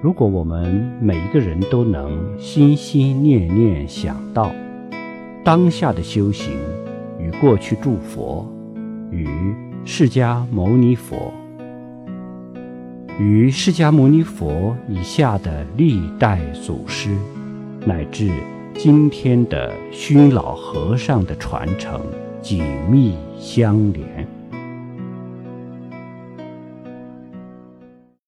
如果我们每一个人都能心心念念想到当下的修行与过去诸佛与释迦牟尼佛。与释迦牟尼佛以下的历代祖师乃至今天的熏老和尚的传承紧密相连。